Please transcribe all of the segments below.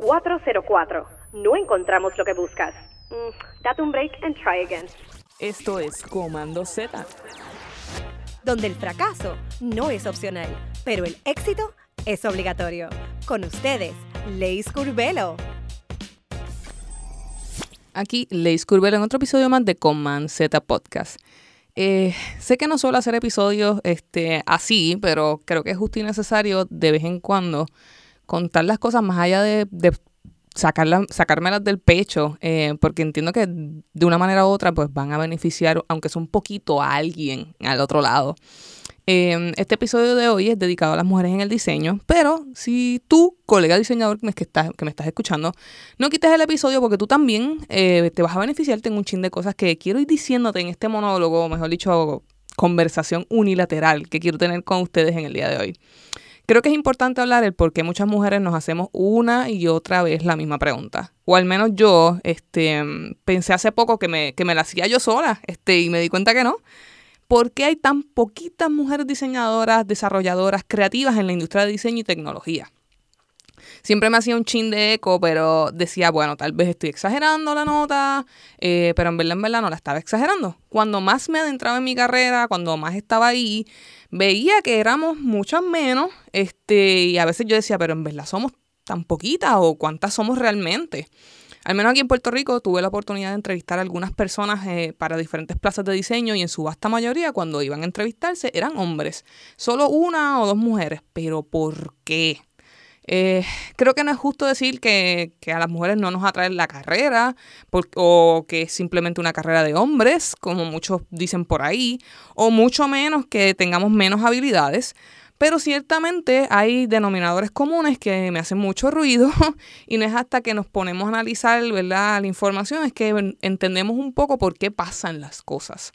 404. No encontramos lo que buscas. Mm, date un break and try again. Esto es Comando Z. Donde el fracaso no es opcional, pero el éxito es obligatorio. Con ustedes, Leis Curvelo. Aquí Leis Curvelo en otro episodio más de Command Z Podcast. Eh, sé que no suelo hacer episodios este, así, pero creo que es justo y necesario de vez en cuando contar las cosas más allá de, de sacármelas del pecho, eh, porque entiendo que de una manera u otra pues van a beneficiar, aunque sea un poquito, a alguien al otro lado. Eh, este episodio de hoy es dedicado a las mujeres en el diseño, pero si tú, colega diseñador que me, estás, que me estás escuchando, no quites el episodio porque tú también eh, te vas a beneficiar. Tengo un chin de cosas que quiero ir diciéndote en este monólogo, mejor dicho, conversación unilateral que quiero tener con ustedes en el día de hoy. Creo que es importante hablar el por qué muchas mujeres nos hacemos una y otra vez la misma pregunta. O al menos yo este, pensé hace poco que me, que me la hacía yo sola este, y me di cuenta que no. ¿Por qué hay tan poquitas mujeres diseñadoras, desarrolladoras, creativas en la industria de diseño y tecnología? Siempre me hacía un chin de eco, pero decía, bueno, tal vez estoy exagerando la nota, eh, pero en verdad, en verdad no la estaba exagerando. Cuando más me adentraba en mi carrera, cuando más estaba ahí, veía que éramos muchas menos, este, y a veces yo decía, pero en verdad somos tan poquitas o cuántas somos realmente. Al menos aquí en Puerto Rico tuve la oportunidad de entrevistar a algunas personas eh, para diferentes plazas de diseño y en su vasta mayoría cuando iban a entrevistarse eran hombres. Solo una o dos mujeres. Pero ¿por qué? Eh, creo que no es justo decir que, a las mujeres no nos atrae la carrera o que es simplemente una carrera de hombres, como muchos dicen por ahí, o mucho menos que tengamos menos habilidades. Pero ciertamente hay denominadores comunes que me hacen mucho ruido y no es hasta que nos ponemos a analizar ¿verdad? la información es que entendemos un poco por qué pasan las cosas.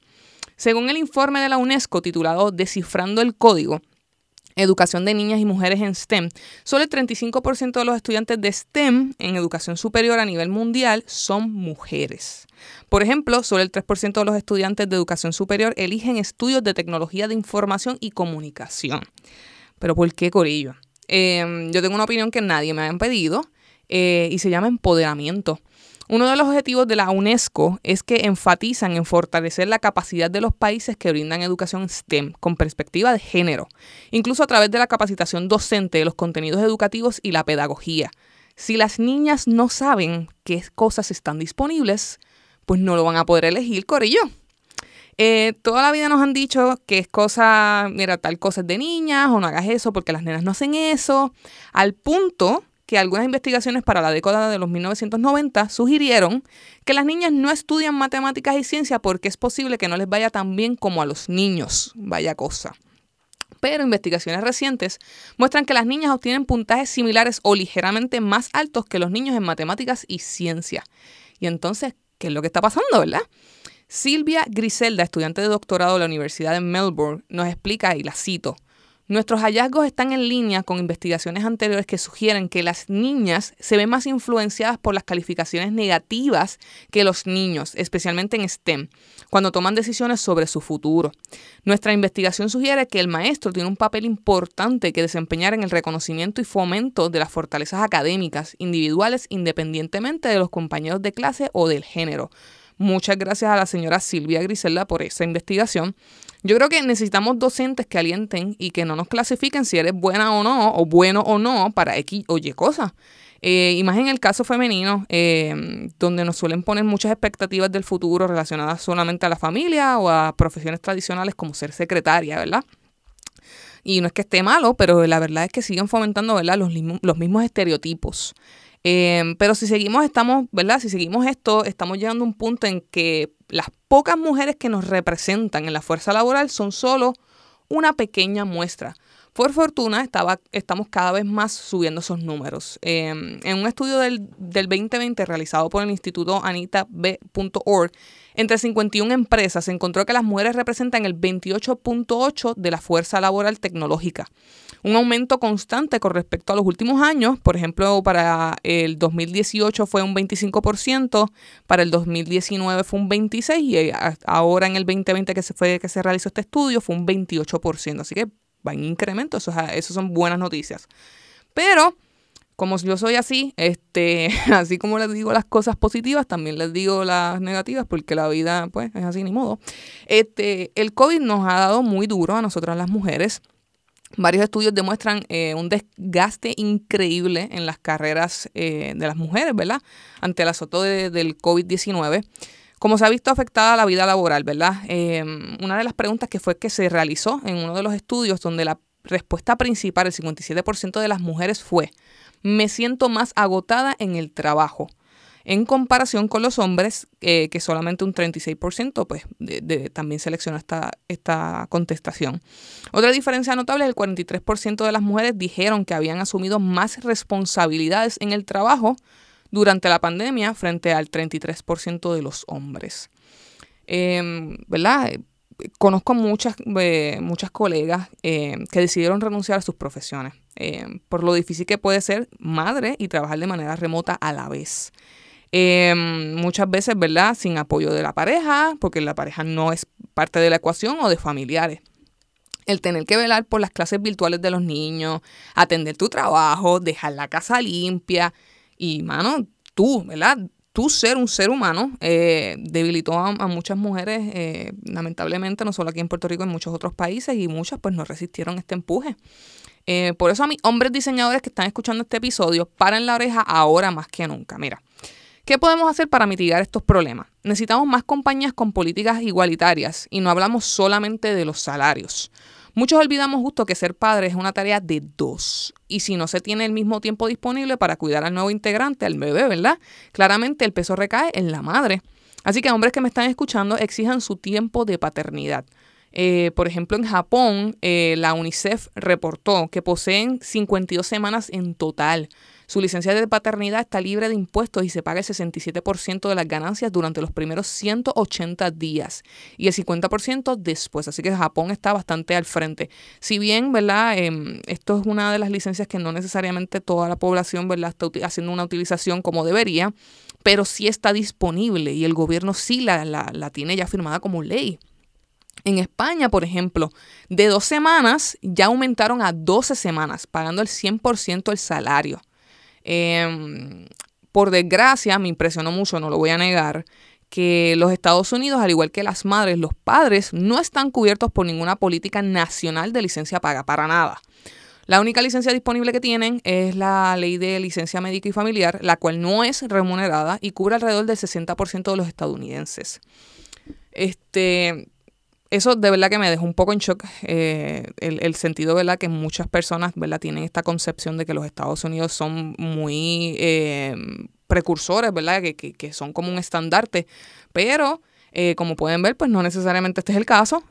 Según el informe de la UNESCO titulado Descifrando el Código, educación de niñas y mujeres en STEM. Solo el 35% de los estudiantes de STEM en educación superior a nivel mundial son mujeres. Por ejemplo, solo el 3% de los estudiantes de educación superior eligen estudios de tecnología de información y comunicación. ¿Pero por qué, Corillo? Em, yo tengo una opinión que nadie me ha pedido eh, y se llama empoderamiento. Uno de los objetivos de la UNESCO es que enfatizan en fortalecer la capacidad de los países que brindan educación STEM con perspectiva de género, incluso a través de la capacitación docente de los contenidos educativos y la pedagogía. Si las niñas no saben qué cosas están disponibles, pues no lo van a poder elegir, Corillo. Eh, toda la vida nos han dicho que es cosa, mira, tal cosa es de niñas o no hagas eso porque las nenas no hacen eso, al punto que algunas investigaciones para la década de los 1990 sugirieron que las niñas no estudian matemáticas y ciencia porque es posible que no les vaya tan bien como a los niños. Vaya cosa. Pero investigaciones recientes muestran que las niñas obtienen puntajes similares o ligeramente más altos que los niños en matemáticas y ciencia. Y entonces, ¿qué es lo que está pasando, verdad? Silvia Griselda, estudiante de doctorado de la Universidad de Melbourne, nos explica, y la cito, Nuestros hallazgos están en línea con investigaciones anteriores que sugieren que las niñas se ven más influenciadas por las calificaciones negativas que los niños, especialmente en STEM, cuando toman decisiones sobre su futuro. Nuestra investigación sugiere que el maestro tiene un papel importante que desempeñar en el reconocimiento y fomento de las fortalezas académicas individuales independientemente de los compañeros de clase o del género. Muchas gracias a la señora Silvia Griselda por esa investigación. Yo creo que necesitamos docentes que alienten y que no nos clasifiquen si eres buena o no, o bueno o no, para X o Y cosas. Eh, y más en el caso femenino, eh, donde nos suelen poner muchas expectativas del futuro relacionadas solamente a la familia o a profesiones tradicionales como ser secretaria, ¿verdad? Y no es que esté malo, pero la verdad es que siguen fomentando, ¿verdad? Los, los mismos estereotipos. Eh, pero si seguimos, estamos, ¿verdad? Si seguimos esto, estamos llegando a un punto en que las pocas mujeres que nos representan en la fuerza laboral son solo una pequeña muestra. Por fortuna, estaba, estamos cada vez más subiendo esos números. Em, en un estudio del, del 2020 realizado por el Instituto anitab.org, entre 51 empresas se encontró que las mujeres representan el 28.8 de la fuerza laboral tecnológica un aumento constante con respecto a los últimos años. Por ejemplo, para el 2018 fue un 25%, para el 2019 fue un 26% y eh, ahora en el 2020 que se, fue, que se realizó este estudio fue un 28%. Así que va en incremento, eso, eso son buenas noticias. Pero como yo soy así, este, así como les digo las cosas positivas, también les digo las negativas, porque la vida, pues, es así ni modo. Este, el COVID nos ha dado muy duro a nosotras las mujeres. Varios estudios demuestran eh, un desgaste increíble en las carreras eh, de las mujeres, ¿verdad? Ante el azoto del COVID-19. Como se ha visto afectada la vida laboral, ¿verdad? Em, una de las preguntas que fue que se realizó en uno de los estudios donde la respuesta principal, el 57% de las mujeres fue, me siento más agotada en el trabajo en comparación con los hombres, eh, que solamente un 36% pues, también seleccionó esta, esta contestación. Otra diferencia notable es el 43% de las mujeres dijeron que habían asumido más responsabilidades en el trabajo durante la pandemia frente al 33% de los hombres. Em, ¿Verdad? Conozco muchas, eh, muchas colegas eh, que decidieron renunciar a sus profesiones por lo difícil que puede ser madre y trabajar de manera remota a la vez. Em, muchas veces, ¿verdad? Sin apoyo de la pareja, porque la pareja no es parte de la ecuación o de familiares. El tener que velar por las clases virtuales de los niños, atender tu trabajo, dejar la casa limpia y, mano, tú, ¿verdad? Tú ser un ser humano eh, debilitó a, muchas mujeres, eh, lamentablemente, no solo aquí en Puerto Rico, en muchos otros países, y muchas pues no resistieron este empuje. Eh, por eso a mis hombres diseñadores que están escuchando este episodio, paren la oreja ahora más que nunca. Mira, ¿Qué podemos hacer para mitigar estos problemas? Necesitamos más compañías con políticas igualitarias y no hablamos solamente de los salarios. Muchos olvidamos justo que ser padre es una tarea de dos. Y si no se tiene el mismo tiempo disponible para cuidar al nuevo integrante, al bebé, ¿verdad? Claramente el peso recae en la madre. Así que hombres que me están escuchando exijan su tiempo de paternidad. Eh, por ejemplo, en Japón, eh, la UNICEF reportó que poseen 52 semanas en total. Su licencia de paternidad está libre de impuestos y se paga el 67% de las ganancias durante los primeros 180 días y el 50% después. Así que Japón está bastante al frente. Si bien, ¿verdad? Em, esto es una de las licencias que no necesariamente toda la población, ¿verdad? Está haciendo una utilización como debería, pero sí está disponible y el gobierno sí la, la, la tiene ya firmada como ley. En España, por ejemplo, de dos semanas ya aumentaron a 12 semanas, pagando el 100% el salario. Em, por desgracia, me impresionó mucho, no lo voy a negar, que los Estados Unidos, al igual que las madres, los padres, no están cubiertos por ninguna política nacional de licencia paga, para nada. La única licencia disponible que tienen es la ley de licencia médica y familiar, la cual no es remunerada y cubre alrededor del 60% de los estadounidenses. Este, eso de verdad que me dejó un poco en shock eh, el, sentido, ¿verdad? Que muchas personas, ¿verdad? Tienen esta concepción de que los Estados Unidos son muy eh, precursores, ¿verdad? Que, que, son como un estandarte, pero... Eh, como pueden ver, pues no necesariamente este es el caso.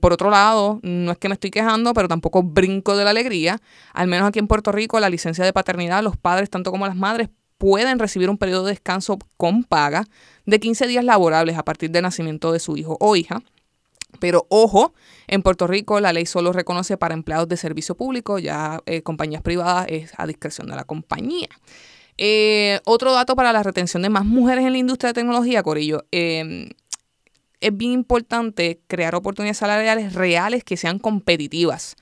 por otro lado, no es que me estoy quejando, pero tampoco brinco de la alegría. Al menos aquí en Puerto Rico, la licencia de paternidad, los padres, tanto como las madres, pueden recibir un periodo de descanso con paga de 15 días laborables a partir del nacimiento de su hijo o hija. Pero ojo, en Puerto Rico la ley solo reconoce para empleados de servicio público, ya eh, compañías privadas es a discreción de la compañía. Eh, otro dato para la retención de más mujeres en la industria de tecnología, Corillo. Em, es bien importante crear oportunidades salariales reales que sean competitivas.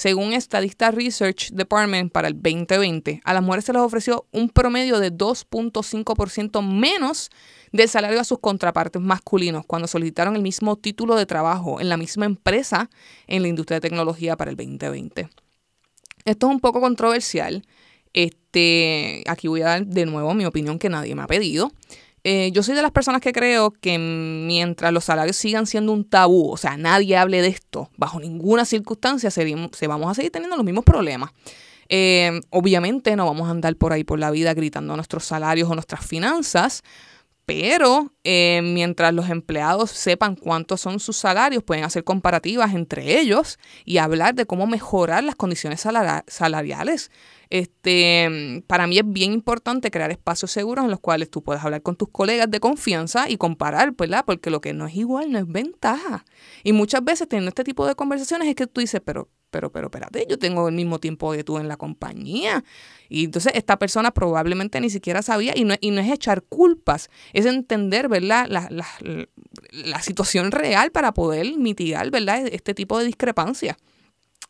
Según Estadista Research Department para el 2020, a las mujeres se les ofreció un promedio de 2.5% menos del salario a sus contrapartes masculinos cuando solicitaron el mismo título de trabajo en la misma empresa en la industria de tecnología para el 2020. Esto es un poco controversial. Este, aquí voy a dar de nuevo mi opinión que nadie me ha pedido. Eh, yo soy de las personas que creo que mientras los salarios sigan siendo un tabú, o sea, nadie hable de esto, bajo ninguna circunstancia se, vamos a seguir teniendo los mismos problemas. Eh, obviamente no vamos a andar por ahí por la vida gritando nuestros salarios o nuestras finanzas, pero eh, mientras los empleados sepan cuántos son sus salarios, pueden hacer comparativas entre ellos y hablar de cómo mejorar las condiciones salariales. Este, para mí es bien importante crear espacios seguros en los cuales tú puedas hablar con tus colegas de confianza y comparar, ¿verdad? Porque lo que no es igual no es ventaja. Y muchas veces teniendo este tipo de conversaciones es que tú dices, pero, pero, pero, espérate, yo tengo el mismo tiempo que tú en la compañía. Y entonces esta persona probablemente ni siquiera sabía y no, y no es echar culpas, es entender, ¿verdad? La, la, la situación real para poder mitigar, ¿verdad? Este tipo de discrepancias.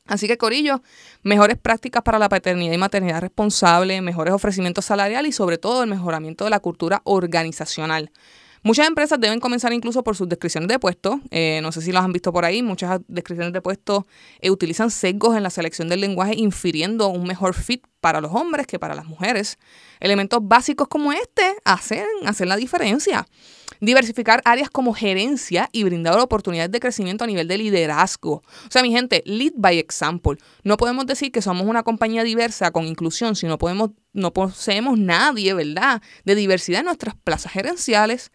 Así que, Corillo, mejores prácticas para la paternidad y maternidad responsable, mejores ofrecimientos salariales y sobre todo el mejoramiento de la cultura organizacional. Muchas empresas deben comenzar incluso por sus descripciones de puestos. Eh, no sé si los han visto por ahí. Muchas descripciones de puestos eh, utilizan sesgos en la selección del lenguaje, infiriendo un mejor fit para los hombres que para las mujeres. Elementos básicos como este hacen, hacen la diferencia. Diversificar áreas como gerencia y brindar oportunidades de crecimiento a nivel de liderazgo. O sea, mi gente, lead by example. No podemos decir que somos una compañía diversa con inclusión si no, podemos, no poseemos nadie, ¿verdad?, de diversidad en nuestras plazas gerenciales.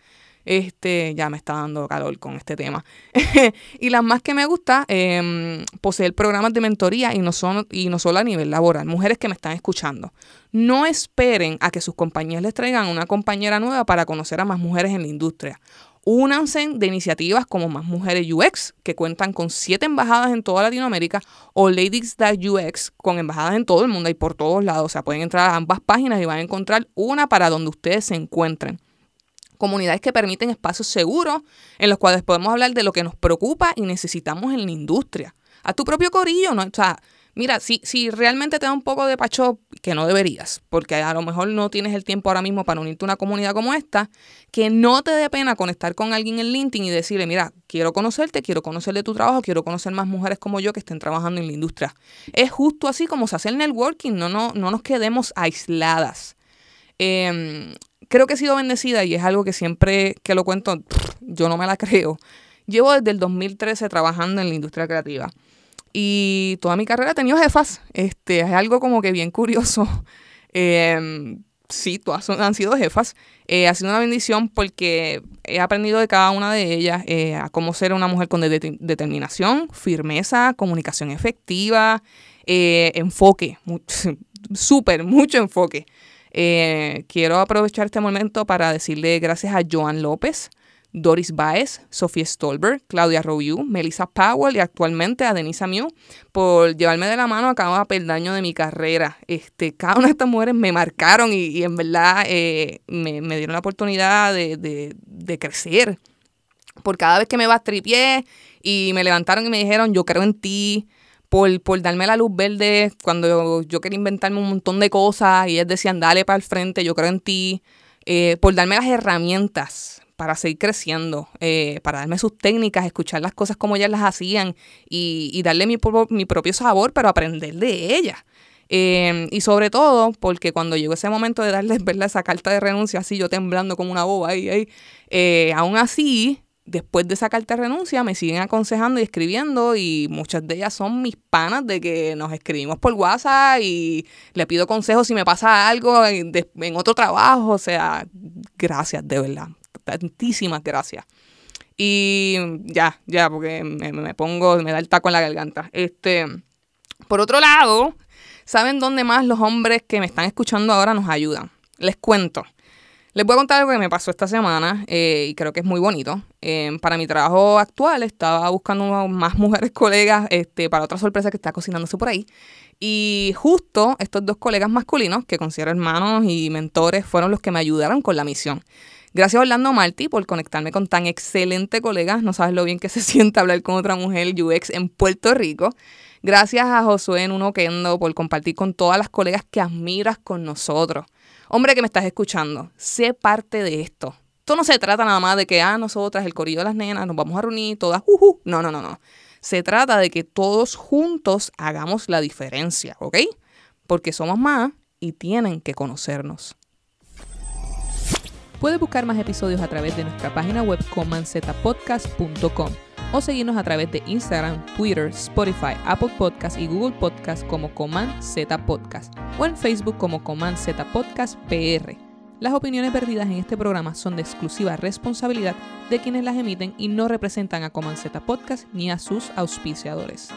Este, ya me está dando calor con este tema. y las más que me gusta, eh, poseer programas de mentoría y no, son, y no solo a nivel laboral. Mujeres que me están escuchando. No esperen a que sus compañías les traigan una compañera nueva para conocer a más mujeres en la industria. Únanse de iniciativas como Más Mujeres UX, que cuentan con siete embajadas en toda Latinoamérica, o Ladies UX, con embajadas en todo el mundo y por todos lados. O sea, pueden entrar a ambas páginas y van a encontrar una para donde ustedes se encuentren comunidades que permiten espacios seguros en los cuales podemos hablar de lo que nos preocupa y necesitamos en la industria. A tu propio corillo, ¿no? O sea, mira, si, si realmente te da un poco de pacho, que no deberías, porque a lo mejor no tienes el tiempo ahora mismo para unirte a una comunidad como esta, que no te dé pena conectar con alguien en LinkedIn y decirle, mira, quiero conocerte, quiero conocer de tu trabajo, quiero conocer más mujeres como yo que estén trabajando en la industria. Es justo así como se hace el networking, no, no, no nos quedemos aisladas. Eh, creo que he sido bendecida y es algo que siempre que lo cuento, yo no me la creo. Llevo desde el 2013 trabajando en la industria creativa y toda mi carrera he tenido jefas. Este, es algo como que bien curioso. Em, sí, todas han sido jefas. Eh, ha sido una bendición porque he aprendido de cada una de ellas eh, a cómo ser una mujer con determinación, firmeza, comunicación efectiva, eh, enfoque, súper, mucho enfoque. Eh, quiero aprovechar este momento para decirle gracias a Joan López, Doris Baez, Sofía Stolberg, Claudia Royu, Melissa Powell y actualmente a Denisa Mew por llevarme de la mano a cada peldaño de mi carrera. Este, cada una de estas mujeres me marcaron y, en verdad eh, me, dieron la oportunidad de, de, crecer. Por cada vez que me bastripié y me levantaron y me dijeron, yo creo en ti, por, darme la luz verde cuando yo, quería inventarme un montón de cosas y ellos decían, dale para el frente, yo creo en ti, eh, por darme las herramientas para seguir creciendo, eh, para darme sus técnicas, escuchar las cosas como ellas las hacían y, darle mi, propio sabor, pero aprender de ellas. Eh, y sobre todo, porque cuando llegó ese momento de darles esa carta de renuncia, así yo temblando como una boba ahí, ahí aún así después de esa carta de renuncia me siguen aconsejando y escribiendo y muchas de ellas son mis panas de que nos escribimos por WhatsApp y le pido consejos si me pasa algo en, otro trabajo. O sea, gracias, de verdad. Tantísimas gracias. Y ya, ya, porque me, me pongo, me da el taco en la garganta. Este, por otro lado, ¿saben dónde más los hombres que me están escuchando ahora nos ayudan? Les cuento. Les voy a contar algo que me pasó esta semana eh, y creo que es muy bonito. Eh, para mi trabajo actual estaba buscando más mujeres colegas este, para otra sorpresa que está cocinándose por ahí. Y justo estos dos colegas masculinos, que considero hermanos y mentores, fueron los que me ayudaron con la misión. Gracias Orlando Martí por conectarme con tan excelente colega. No sabes lo bien que se siente hablar con otra mujer UX en Puerto Rico. Gracias a Josué Nuno Kendo por compartir con todas las colegas que admiras con nosotros. Hombre que me estás escuchando, sé parte de esto. Esto no se trata nada más de que, ah, nosotras, el corillo de las nenas, nos vamos a reunir todas, uh, No, no, no, no. Se trata de que todos juntos hagamos la diferencia, ¿ok? Porque somos más y tienen que conocernos. Puedes buscar más episodios a través de nuestra página web comanzetapodcast.com o seguirnos a través de Instagram, Twitter, Spotify, Apple Podcast y Google Podcast como Coman Z Podcast o en Facebook como Coman Z Podcast PR. Las opiniones perdidas en este programa son de exclusiva responsabilidad de quienes las emiten y no representan a Coman Z Podcast ni a sus auspiciadores.